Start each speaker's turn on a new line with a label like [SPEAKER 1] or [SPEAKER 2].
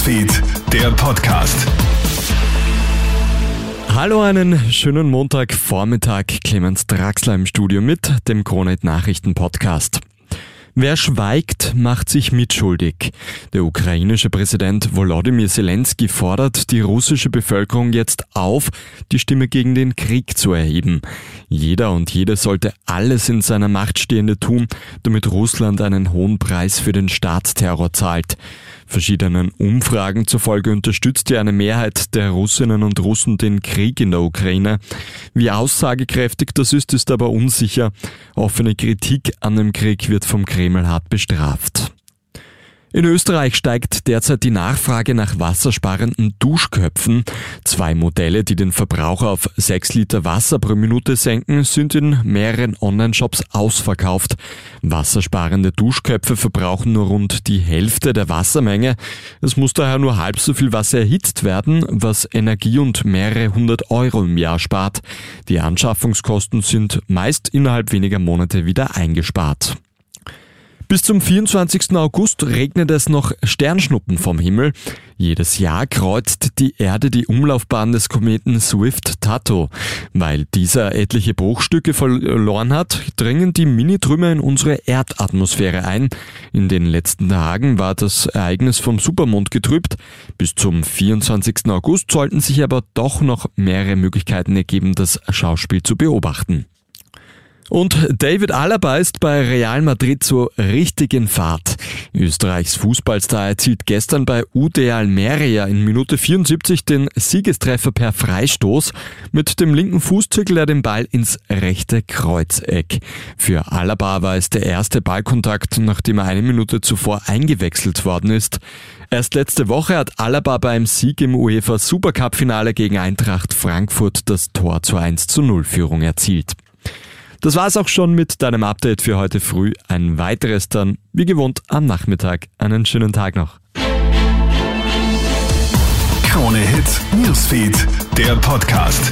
[SPEAKER 1] Newsfeed, der Podcast.
[SPEAKER 2] Hallo, einen schönen Montagvormittag. Clemens Draxler im Studio mit dem Kronet Nachrichten Podcast. Wer schweigt, macht sich mitschuldig. Der ukrainische Präsident Volodymyr Zelensky fordert die russische Bevölkerung jetzt auf, die Stimme gegen den Krieg zu erheben. Jeder und jede sollte alles in seiner Macht Stehende tun, damit Russland einen hohen Preis für den Staatsterror zahlt. Verschiedenen Umfragen zufolge unterstützt ja eine Mehrheit der Russinnen und Russen den Krieg in der Ukraine. Wie aussagekräftig das ist, ist aber unsicher. Offene Kritik an dem Krieg wird vom Kreml hart bestraft. In Österreich steigt derzeit die Nachfrage nach wassersparenden Duschköpfen. Zwei Modelle, die den Verbrauch auf 6 Liter Wasser pro Minute senken, sind in mehreren Online-Shops ausverkauft. Wassersparende Duschköpfe verbrauchen nur rund die Hälfte der Wassermenge. Es muss daher nur halb so viel Wasser erhitzt werden, was Energie und mehrere hundert Euro im Jahr spart. Die Anschaffungskosten sind meist innerhalb weniger Monate wieder eingespart. Bis zum 24. August regnet es noch Sternschnuppen vom Himmel. Jedes Jahr kreuzt die Erde die Umlaufbahn des Kometen Swift-Tato. Weil dieser etliche Bruchstücke verloren hat, dringen die Mini-Trümmer in unsere Erdatmosphäre ein. In den letzten Tagen war das Ereignis vom Supermond getrübt. Bis zum 24. August sollten sich aber doch noch mehrere Möglichkeiten ergeben, das Schauspiel zu beobachten. Und David Alaba ist bei Real Madrid zur richtigen Fahrt. Österreichs Fußballstar erzielt gestern bei UD Almeria in Minute 74 den Siegestreffer per Freistoß. Mit dem linken Fußzirkel er den Ball ins rechte Kreuzeck. Für Alaba war es der erste Ballkontakt, nachdem er eine Minute zuvor eingewechselt worden ist. Erst letzte Woche hat Alaba beim Sieg im UEFA Supercup Finale gegen Eintracht Frankfurt das Tor zur 1 zu 0 Führung erzielt. Das war's auch schon mit deinem Update für heute früh. Ein weiteres dann, wie gewohnt, am Nachmittag. Einen schönen Tag noch.
[SPEAKER 1] Krone Hits, Newsfeed, der Podcast.